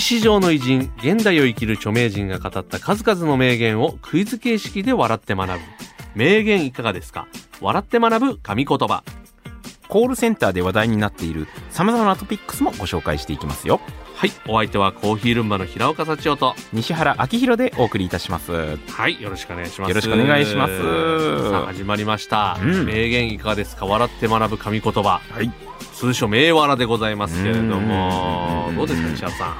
史上の偉人現代を生きる著名人が語った数々の名言をクイズ形式で笑って学ぶ。名言いかがですか？笑って学ぶ神言葉。コールセンターで話題になっている様々なトピックスもご紹介していきますよ。はいお相手はコーヒールンバの平岡幸男と。西原明宏でお送りいたします。はいよろしくお願いします。よろしくお願いします。さあ始まりました、うん。名言いかがですか？笑って学ぶ神言葉。はい通称名笑でございますけれども。うん。どうですか西原さ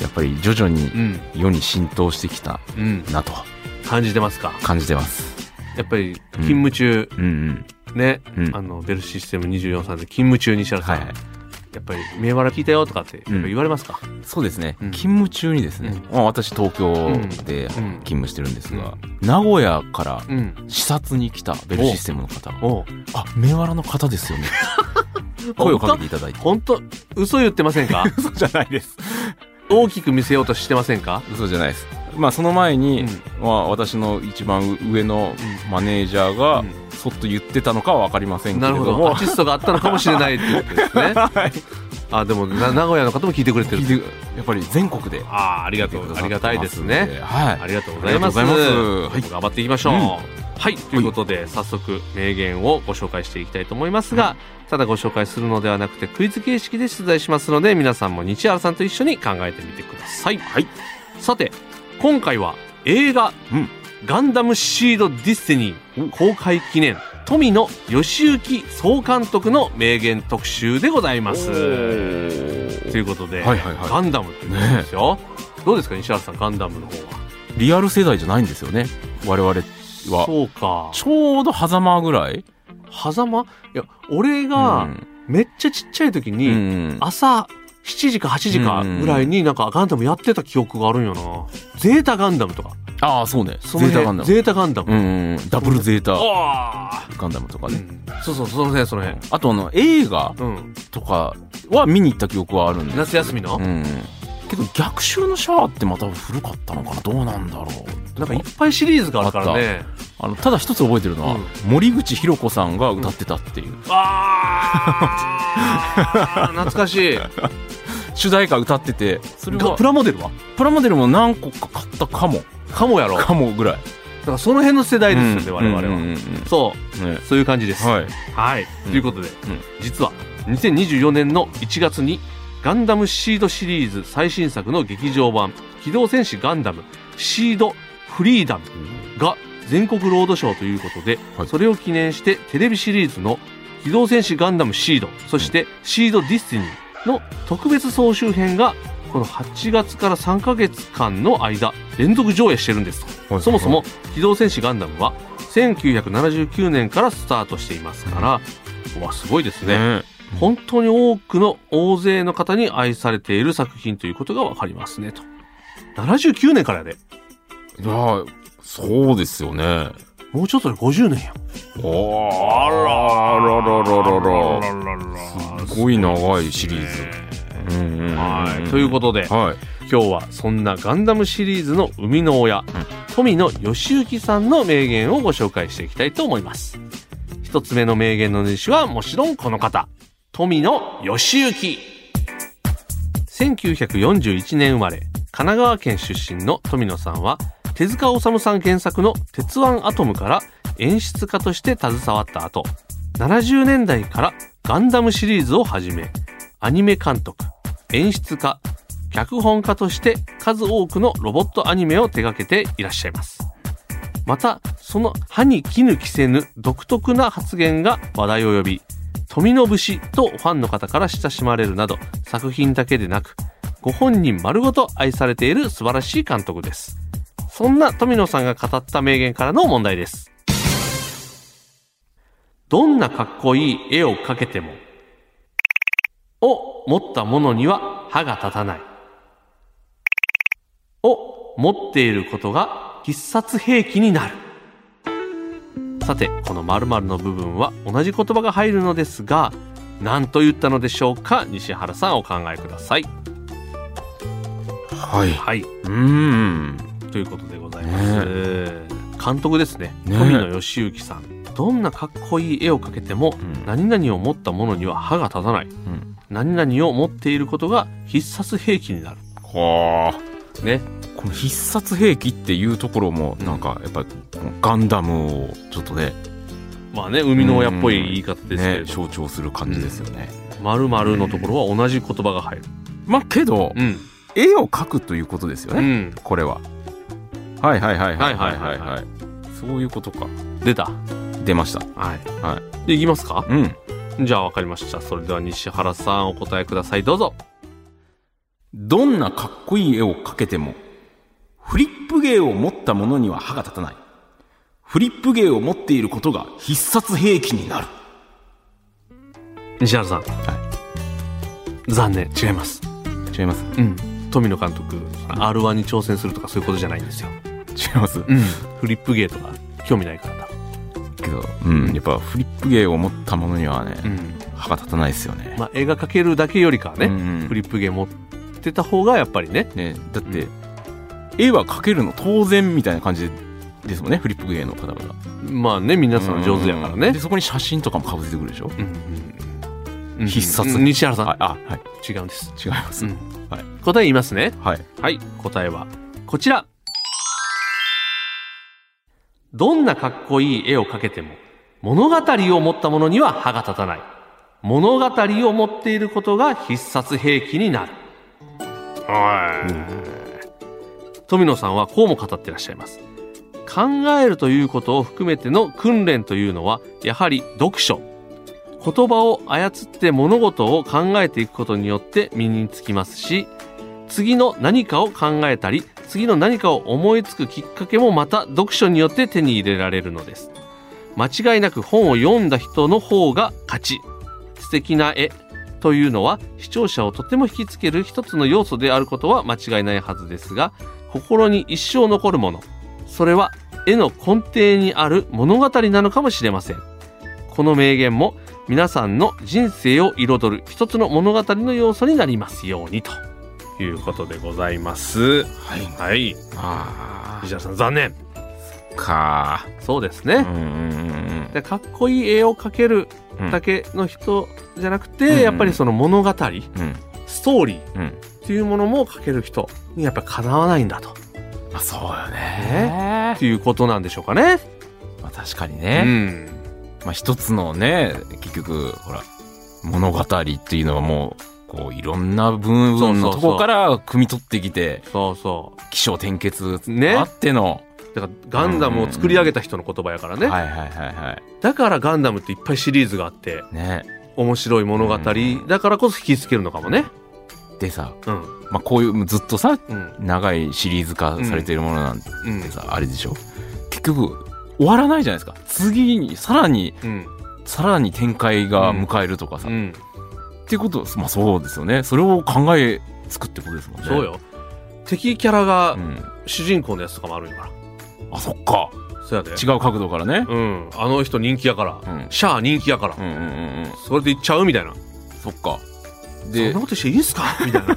やっぱり徐々にんうん。世に浸透してきたうん。なと。感じてますか？感じてます。やっぱり勤務中、うんね、うん。あのベルシステム24さんで勤務中西原さん、はいはい。やっぱり名笑聞いたよとかって言われますか、そうですね、うん。勤務中にですね、まあ、私東京でうん。勤務してるんですが、名古屋からうん。視察に来たベルシステムの方。がおう「あメワラの方ですよね」声をかけていただいて。本当？嘘言ってませんか？嘘じゃないです。大きく見せようとしてませんか？嘘じゃないです。まあその前に、うん。まあ、私の一番上のマネージャーが、うん。そっと言ってたのかは分かりませんけなるほれど。もどアシストがあったのかもしれないっていうことですね。はい。あでもな名古屋の方も聞いてくれてるてやっぱり全国で。ああありがとう。ありがたいですね。はい。ありがとうございます。ありがとうござい頑張っていきましょう、はい、ということで早速名言をご紹介していきたいと思いますが、ただご紹介するのではなくてクイズ形式で出題しますので皆さんも日原さんと一緒に考えてみてください、はい。さて今回は映画、うん。ガンダムシードディスティニー公開記念富野義行総監督の名言特集でございます。ということで、はいはいはい。ガンダムということですよ、どうですか西原さんガンダムの方は？リアル世代じゃないんですよね。我々は。そうか。ちょうど狭間ぐらい？狭間？いや俺がめっちゃちっちゃい時うんに、うん。朝7時か8時かぐらいになんかガンダムやってた記憶があるんよな。ゼータガンダムとか。ああそうね。ゼータガンダム。ゼータガンダム、うんうんダブルゼータ。あガンダムとかね、ん、そうそうその辺その辺。あとあの映画うん。とかは見に行った記憶はあるんです夏休みの、うんけど逆襲のシャアってまた古かったのかな？どうなんだろう。なんかいっぱいシリーズがあるからね。あのただ一つ覚えてるのは、うん。森口博子さんが歌ってたっていう、ああ 懐かしい。主題歌歌ってて。それがはプラモデルは？プラモデルも何個か買ったかも。かもやろ。だかかもぐらい。らその辺の世代ですよね、我々は、うんうんうん。うんそう。ね。そういう感じです。はい。はい、うん。ということで、実は2024年の1月にガンダムシードシリーズ最新作の劇場版機動戦士ガンダムシードフリーダムが全国ロードショーということで、はい。それを記念してテレビシリーズの機動戦士ガンダムシードそしてシードディスティニーの特別総集編がこの8月から3ヶ月間の間連続上映してるんです。とはい。そもそも「機動戦士ガンダム」は1979年からスタートしていますから、うわすごいですね、ね本当に多くの大勢の方に愛されている作品ということがわかりますねと。79年からやで。いやーそうですよね。もうちょっとで50年やおあらあららららら。すごい長いシリーズ。うんうんうんうん。はい。ということではい。今日はそんなガンダムシリーズの生みの親、富野義行さん。の名言をご紹介していきたいと思います一つ目の名言の主はもちろんこの方富野義行。1941年生まれ神奈川県出身の富野さんは手塚治虫さん原作の「鉄腕アトム」から演出家として携わった後70年代からガンダムシリーズをはじめアニメ監督演出家脚本家として数多くのロボットアニメを手掛けていらっしゃいます。またその歯に衣着せぬ独特な発言が話題を呼び富の節とファンの方から親しまれるなど作品だけでなくご本人丸ごと愛されている素晴らしい監督です。そんな富野さんが語った名言からの問題です。どんなかっこいい絵を描けてもを持ったものには歯が立たない。を持っていることが必殺兵器になる。さてこの〇〇の部分は同じ言葉が入るのですが何と言ったのでしょうか？西原さんお考えください。はい。はい。うん。ということでございます、監督ですね。ね富野義行さん。どんなかっこいい絵を描けてもうん。何々を持ったものには歯が立たない。うん。何々を持っていることが必殺兵器になる。はあね。この必殺兵器っていうところもなんかやっぱガンダムをちょっとね。まあね生みの親っぽい言い方ですけね象徴する感じですよね、〇〇のところは同じ言葉が入る。まあけど、うん。絵を描くということですようね、ん。これは。はいはいはいはいはいはいいははいそういうことか出た出ましたはいはでいきますかうんじゃあ分かりましたそれでは西原さんお答えくださいどうぞどんなかっこいい絵を描けてもフリップ芸を持った者には歯が立たない。フリップ芸を持っていることが必殺兵器になる。西原さん、残念。違います。違います。うん。富野監督 R1 に挑戦するとかそういうことじゃないんですよ。違います。うん。フリップゲーとか興味ないからだ。けど、うん、やっぱフリップ芸を持った者にはね、うん。歯が立たないですよね。まあ絵が描けるだけよりかはね、うんうん。フリップゲー持ってた方がやっぱりね。ね、だって、絵は描けるの当然みたいな感じですもんね、フリップ芸の方々。まあね皆さん上手やからね。で、そこに写真とかもかぶせてくるでしょ？うんうんうん。必殺うん。西原さん、はい、あ、はい、違うんです、違います。うん。はい。答え言いますね。はい。はい答えはこちら。どんなかっこいい絵を描けても物語を持ったものには歯が立たない。物語を持っていることが必殺兵器になる富野さんはこうも語ってらっしゃいます。考えるということを含めての訓練というのはやはり読書。言葉を操って物事を考えていくことによって身につきますし次の何かを考えたり次の何かを思いつくきっかけもまた読書によって手に入れられるのです。間違いなく本を読んだ人の方が勝ち。素敵な絵。というのは視聴者をとても引きつける一つの要素であることは間違いないはずですが心に一生残るものそれは絵の根底にある物語なのかもしれません。この名言も皆さんの人生を彩る一つの物語の要素になりますようにと。いうことでございます。はい。はい。あ石田さん残念。あ、か。そうですね、でかっこいい絵を描けるうん。だけの人じゃなくて、うんうんやっぱりその物語うん。ストーリーうん。っていうものも描ける人にやっぱかなわないんだとまあ、そうよね。っていうことなんでしょうかね。まあ、確かにうね。ん、まあ、一つのね、結局、ほら、物語っていうのはもう、こう、いろんな部分のとこから汲み取ってきて、そうそ起承転結ねあっての、う。だからガンダムを作り上げた人の言葉やからね。はいはいはいはだからガンダムっていっぱいシリーズがあってい。ね。面白い物語うんだからこそ引きつけるのかもね。でさ、うんまあ、こういうずっとさ、うん長いシリーズ化されているものなんてうんさ、あれでしょ？結局、終わらないじゃないですか。次に、さらに、うんさらに展開が迎えるとかさ。っうんていうこと、まあそうですよね。それを考えつくってことですもんね。そう。よ。敵キャラがうん。主人公のやつとかもあるんやから。あ、そっか。そうやで。違う角度からね。うん。あの人人気やから。うん。シャア人気やからうん。うんうんうん。それで行っちゃうみたいな。そっか。そんでな、ことしていいんすか？みたいな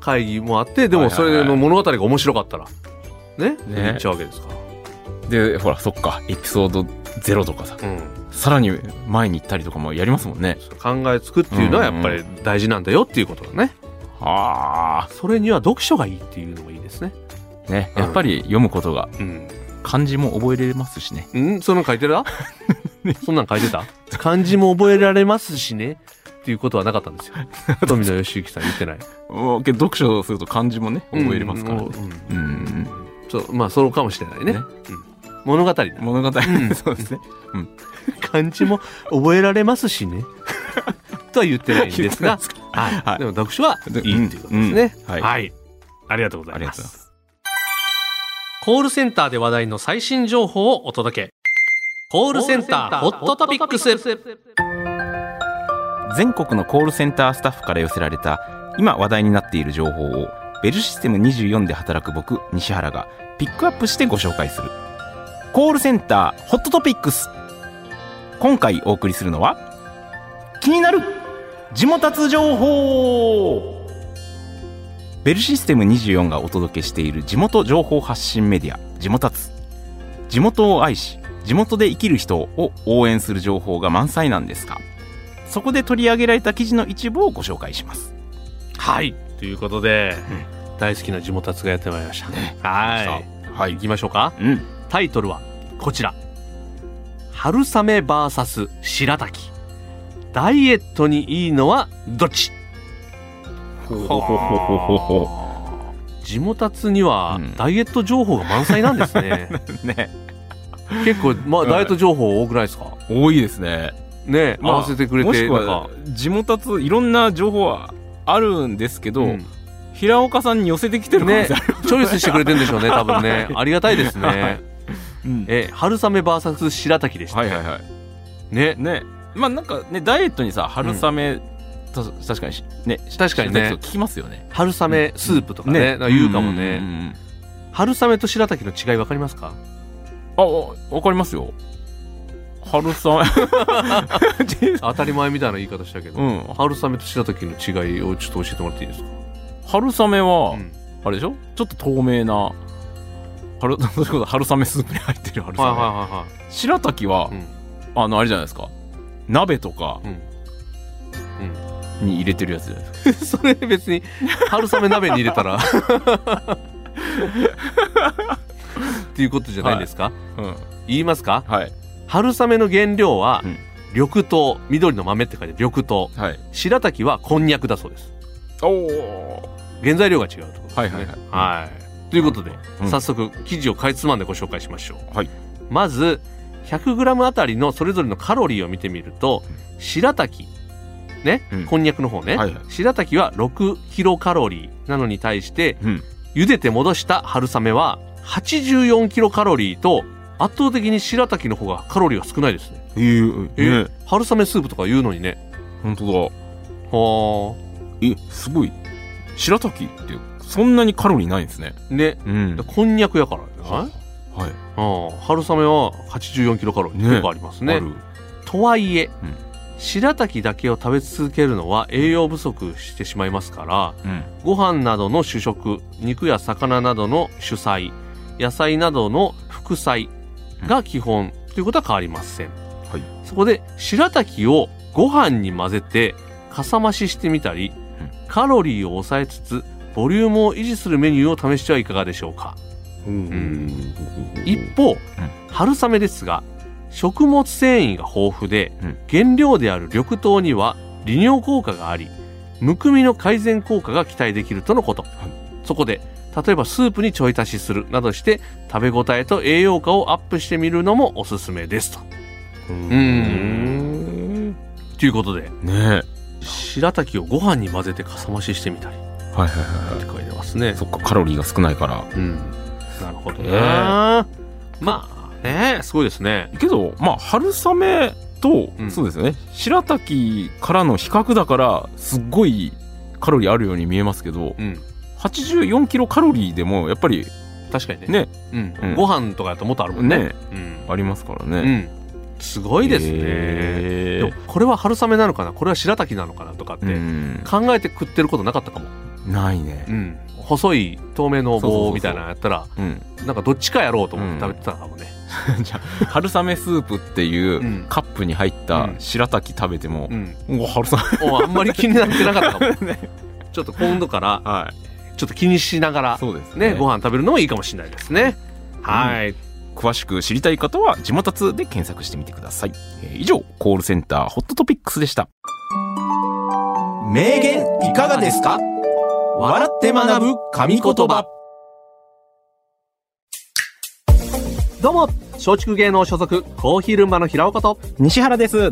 会議もあって、でもそれの物語が面白かったら、ね？ね行っちゃうわけですから。で、ほら、そっか。エピソード0とかさ。うん。さらに前に行ったりとかもやりますもんね。考えつくっていうのはやっぱり大事なんだよっていうことだね。あそれには読書がいいっていうのもいいですね。あ。ね。うんやっぱり読むことが、うん。漢字も覚えれますしね。ん？そんなん書いてた？そんなん書いてた？漢字も覚えられますしね？っていうことはなかったんですよ。富野義行さん言ってない。もうけど読書すると漢字もね、覚えれますからね。うん。うんうん。そう、まあ、そうかもしれないね。ねうん物語ね。物語、ん そうですね。漢字も覚えられますしね。とは言ってないんですが、はい。はいでも読書はいいっていうことですね。うんはいはい。ありがとうござあいます。コールセンターで話題の最新情報をお届け。コールセンターホットトピックス。全国のコールセンタースタッフから寄せられた今話題になっている情報をベルシステム24で働く僕西原がピックアップしてご紹介するコールセンターホットトピックス今回お送りするのは気になる地元情報ベルシステム24がお届けしている地元情報発信メディア地元達地元を愛し地元で生きる人を応援する情報が満載なんですがそこで取り上げられた記事の一部をご紹介しますはい。ということで、大好きな地元達がやってまいりました。はい。は行きましょうか。うんタイトルはこちら。春雨 VS 白滝。ダイエットにいいのはどっち？地元達にはうん。ダイエット情報が満載なんですね。ね。結構、まあ、ダイエット情報多くないですか？多いですね。ね、まあ合わせてくれて、なんか。は、地元ついろんな情報はあるんですけど、うん。平岡さんに寄せてきてるね。チョイスしてくれてるんでしょうね、多分ね。ありがたいですね。うん。え、春雨 VS 白滝でした。はいはいはい。ね。ね。まあなんかねダイエットにさ春雨、た確かにしね確かにね聞きますよね。春雨スープとかね、なんか言うかもね。んんん春雨と白滝の違い分かりますか？あわかりますよ。春雨。当たり前みたいな言い方したけど、うん。春雨と白滝の違いをちょっと教えてもらっていいですか、春雨は、うん。あれでしょ？ちょっと透明な春 春雨スープに入ってる春雨、はいはいはいは白滝は、い。うん。あのあれじゃないですか？鍋とかうん。に入れてるやつじゃないですか。それ別に。春雨鍋に入れたら。っていうことじゃないですか、うん。言いますか？はい。春雨の原料は、うん。緑豆緑の豆って書いて緑豆。はい。白滝はこんにゃくだそうです。おお原材料が違うとはいはいはい。はい。ということで、うん。早速記事をかいつまんでご紹介しましょう、はい。まず 100g あたりのそれぞれのカロリーを見てみると白滝ね、うん。こんにゃくの方ね、はいはい。白滝は6キロカロリーなのに対してうん。茹でて戻した春雨は84キロカロリーと圧倒的に白滝の方がカロリーが少ないですね。えー、えね春雨スープとか言うのにね。本当だ。はえすごい。白滝ってそんなにカロリーないんですね。あね。うん。こんにゃくやからね、はい。うん春雨は84キロカロリーね結構ありますね。ある。とはいえ、うん白滝だけを食べ続けるのは栄養不足してしまいますからうん。ご飯などの主食肉や魚などの主菜野菜などの副菜が基本ということは変わりません、はい。そこで白滝をご飯に混ぜてかさ増ししてみたり、カロリーを抑えつつボリュームを維持するメニューを試してはいかがでしょうか。うん。一方、春雨ですが食物繊維が豊富で、うん。原料である緑豆には利尿効果がありむくみの改善効果が期待できるとのこと、そこで例えばスープにちょい足しするなどして食べ応えと栄養価をアップしてみるのもおすすめですと。うん。ということでね白滝をご飯に混ぜてかさ増ししてみたり。はいはいはいて書いてますね。そっかカロリーが少ないから。うん。なるほどね、え。まあね。すごいですね。けどまあ春雨と、うん。そうですよね。白滝からの比較だからすっごいカロリーあるように見えますけどうん。84キロカロリーでもやっぱり確かにね。ね。うん。うん。ご飯とかやともっとあるもんね。ね。うん。ありますからうね、ん、すごいですね、でもこれは春雨なのかな？これは白滝なのかな？とかってうん。考えて食ってることなかったかも、ないね。うん、細い透明の棒みたいなのやったらうん。なんかどっちかやろうと思って食べてたかもね、じゃあ春雨スープっていううん。カップに入ったうん。白滝食べてもう、ん。うわ春雨。おあんまり気になってなかったかも。ちょっと今度からはい。ちょっと気にしながらそうですね。ご飯食べるのもいいかもしれないですね、はい。詳しく知りたい方は地元通で検索してみてください、えー以上コールセンターホットトピックスでした。名言いかがですか？笑って学ぶ神言葉どうも松竹芸能所属コーヒールンバの平岡と西原です。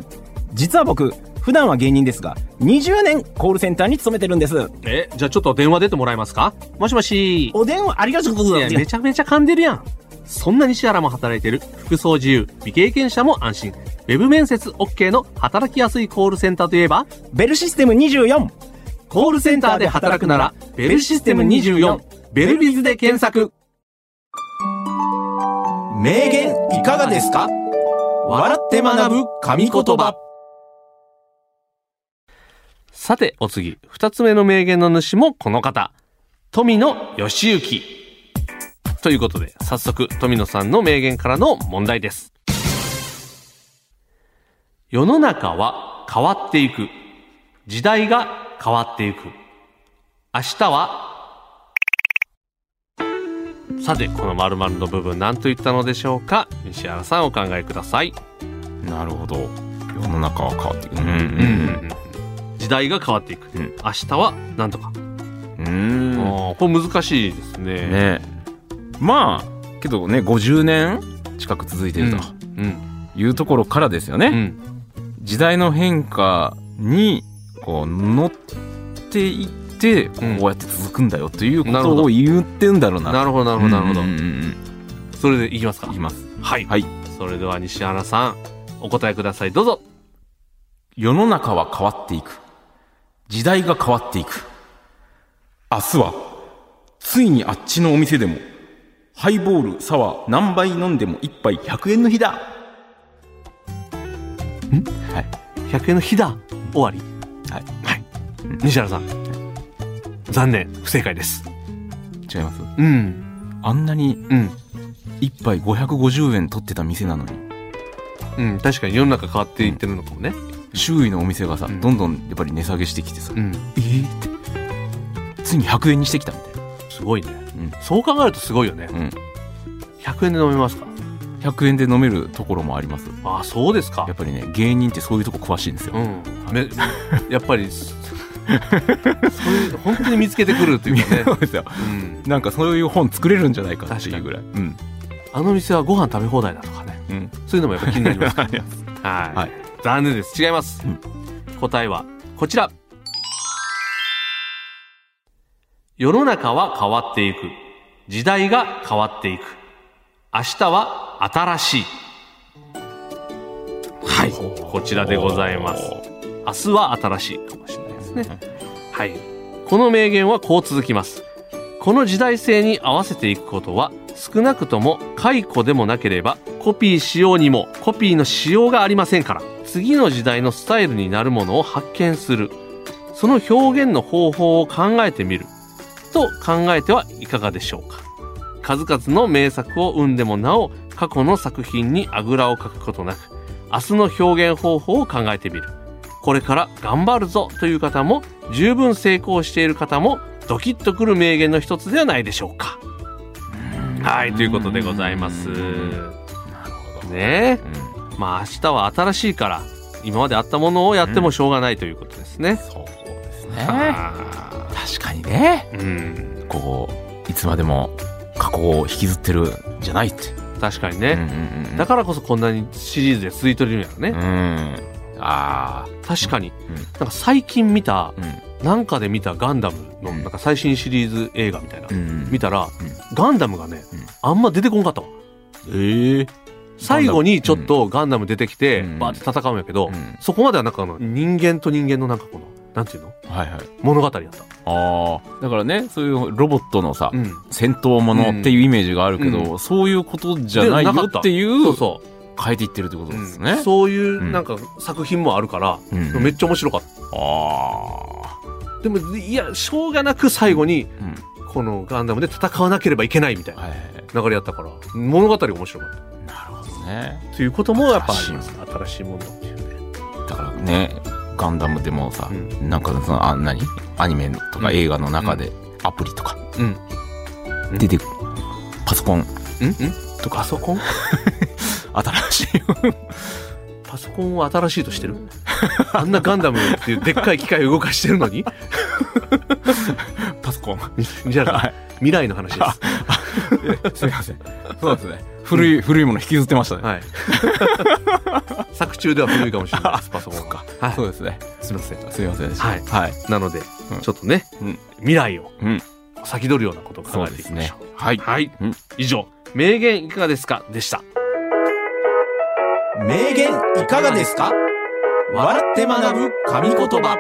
実は僕、普段は芸人ですが、20年コールセンターに勤めてるんです。えじゃあちょっと電話出てもらえますか？もしもしお電話ありがとうございます。めちゃめちゃ噛んでるやん。そんな西原も働いてる服装自由、未経験者も安心。ウェブ面接 OK の働きやすいコールセンターといえば？ベルシステム24。コールセンターで働くならベルシステム24ベルビズで検索名言いかがですか？笑って学ぶ神言葉さて、お次、二つ目の名言の主もこの方。富野義行。ということで、早速、富野さんの名言からの問題です。世の中は変わっていく。時代が変わっていく。明日は、さて、この〇〇の部分何と言ったのでしょうか？西原さんお考えください。なるほど世の中は変わっていくうんうん時代が変わっていく。うん明日は何とか。うんうんあーこれ難しいですね。ねまあけどね50年近く続いてるとうん。いうところからですよね、うん。時代の変化にこう乗っていってこうんうやって続くんだよということを言ってんだろうななるほど、なるほど、なるほどうん。うんうんそれでいきますかうん。いきますはい。はいそれでは西原さん、お答えください。どうぞ。世の中は変わっていく時代が変わっていく明日はついにあっちのお店でもハイボールサワー何杯飲んでも一杯100円の日だはい100円の日だ。終わり。はいはい。西原さん。残念。不正解です。違います？うん。あんなにうん。一杯550円取ってた店なのにうん。確かに世の中変わっていってるのかもね。周囲のお店がさ、うんどんどんやっぱり値下げしてきてさ、うん。えーってついに100円にしてきたみたいな、すごいね。うんそう考えるとすごいよね。うん、100円で飲めますか？100円で飲めるところもありますああ、そうですかやっ。ぱりね芸人ってそういうとこ詳しいんですよ、うん。めやっぱり、そういう、本当に見つけてくるというかね。そうですようん。なんかそういう本作れるんじゃないかっていうぐらいうんあの店はご飯食べ放題だとかね。うんそういうのもやっぱ気になります。ありがとうはい。はい残念です。違います。うん答えはこちら。世の中は変わっていく。時代が変わっていく。明日は新しい。はい。こちらでございます。明日は新しいかもしれないですね。はい。この名言はこう続きます。この時代性に合わせていくことは少なくとも解雇でもなければコピーしようにもコピーのしようがありませんから次の時代のスタイルになるものを発見するその表現の方法を考えてみると考えてはいかがでしょうか数々の名作を生んでもなお過去の作品にあぐらをかくことなく明日の表現方法を考えてみるこれから頑張るぞという方も十分成功している方もドキッとくる名言の一つではないでしょうか。はいということでございます。なるほど、ね。うんまあ明日は新しいから今まであったものをやってもしょうがないということですね、そうですね。は確かにね。あうん。こういつまでも過去を引きずってるんじゃないって、確かにね、うんうんうんだからこそこんなにシリーズで続いてるんやろね、うんあ確かに、うん。なんか最近見たあうん。なんかで見たガンダムのうん。なんか最新シリーズ映画みたいな、うん。見たら、ガンダムがね、うん。あんま出てこんかったわええ最後にちょっとガンダム。出てきて、うん。バーって戦うんやけど、うん。そこまではなんかあの人間と人間のなんかこのなんていうの？はいはい。物語やった、ああだからねそういうロボットのさ、うん、戦闘ものっていうイメージがあるけど、うそういうことじゃないよっていうそうそ変えていってるってことう、ですね、そういううん。なんか作品もあるから、うん。めっちゃ面白かっあたでもいやしょうがなく最後にこのガンダムで戦わなければいけないみたいなはいはい流れやったから物語が面白かっなるほどね。たということもやっぱあります。新新しいものっていうね。だからねガンダムでもさ、うん。なんかそのあ何？アニメとかうん。映画の中でアプリとかうん。うん。出てくる、パソコンん？ん？とパソコン？新しいパソコンを新しいとしてるあんなガンダムっていうでっかい機械を動かしてるのに？パソコンじゃあ、はい未来の話ですすみませんそうですね古い、古いもの引きずってましたね、はい作中では古いかもしれないですパソコンがはいそうですねすみませんすみませんはいはい、なので、うんちょっとね、うん未来をうん先取るようなことを考えていきましょう。はいはい、うん以上、名言いかがですかでした。名言いかがですか？笑って学ぶ神言葉。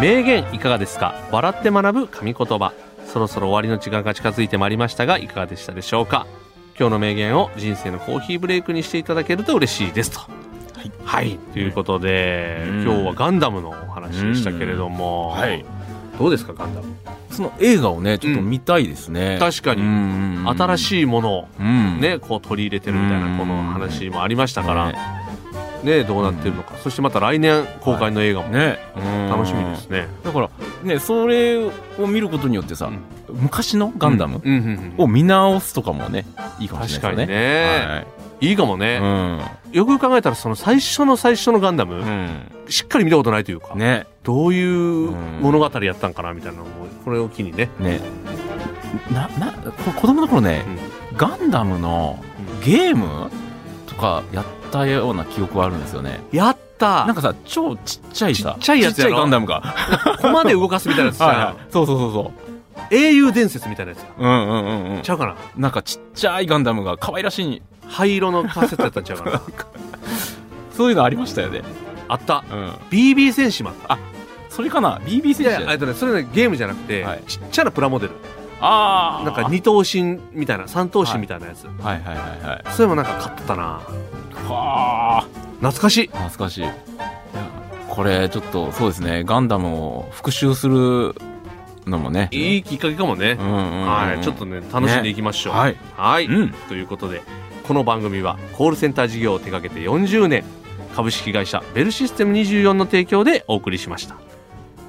名言いかがですか？笑って学ぶ神言葉。そろそろ終わりの時間が近づいてまいりましたがいかがでしたでしょうか？今日の名言を人生のコーヒーブレイクにしていただけると嬉しいですと。はい、はい、ということで、うん、今日はガンダムのお話でしたけれども、うん。うん、はい、どうですかガンダム？その映画をねちょっと見たいですね、確かに。新い、しいものをうん、ねこう取り入れてるみたいなこの話もありましたから。ねねどうなってるのか。そしてまた来年公開の映画もね。楽しみですね。だからねそれを見ることによってさ、昔のガンダムを見直すとかもねいいかもしれないですねいいかもね、はいよく考えたらその最初の最初のガンダム、うん、しっかり見たことないというか、うん、ね。どういう物語やったんかなみたいなのもこれを機にね、ね。ななこ子供の頃ね、ガンダムのゲームとかやったような記憶はあるんですよね。やった。なんかさ超ちっちゃいさちっちゃいやつやガンダムが。コマで動かすみたいなやつじゃん。はいはい。そうそうそうそ英雄伝説みたいなやつううんうんうんうん。ちゃうかな？なんかちっちゃいガンダムが可愛らしい灰色のカセットやったんちゃうかな。そういうのありましたよね。あった。うん。BB 戦士もあったそれかな？BB い戦士やいやえっとねそれねゲームじゃなくて、はい。ちっちゃなプラモデル。ああなんか二等身みたいな三等身みたいなやつ、はいはいはいはい。それもなんか買ってたな。はあ懐かしい。懐かしい。これちょっとそうですね。ガンダムを復習するのもね。いいきっかけかもね。う、んうんうん。はいちょっとね楽しんでいきましょう、はい。はい、うん。ということでこの番組はコールセンター事業を手掛けて40年株式会社ベルシステム24の提供でお送りしました。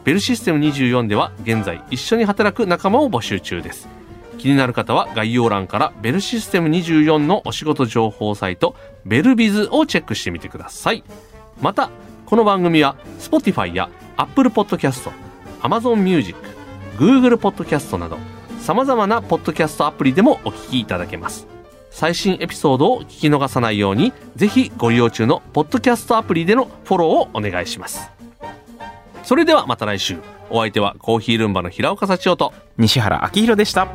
ベルシステム24では現在一緒に働く仲間を募集中です。気になる方は概要欄からベルシステム24のお仕事情報サイトベルビズをチェックしてみてください。またこの番組は Spotify や Apple Podcast、Amazon Music、Google Podcast など様々なポッドキャストアプリでもお聞きいただけます。最新エピソードを聞き逃さないようにぜひご利用中のポッドキャストアプリでのフォローをお願いします。それではまた来週。お相手はコーヒールンバの平岡幸男と西原明宏でした。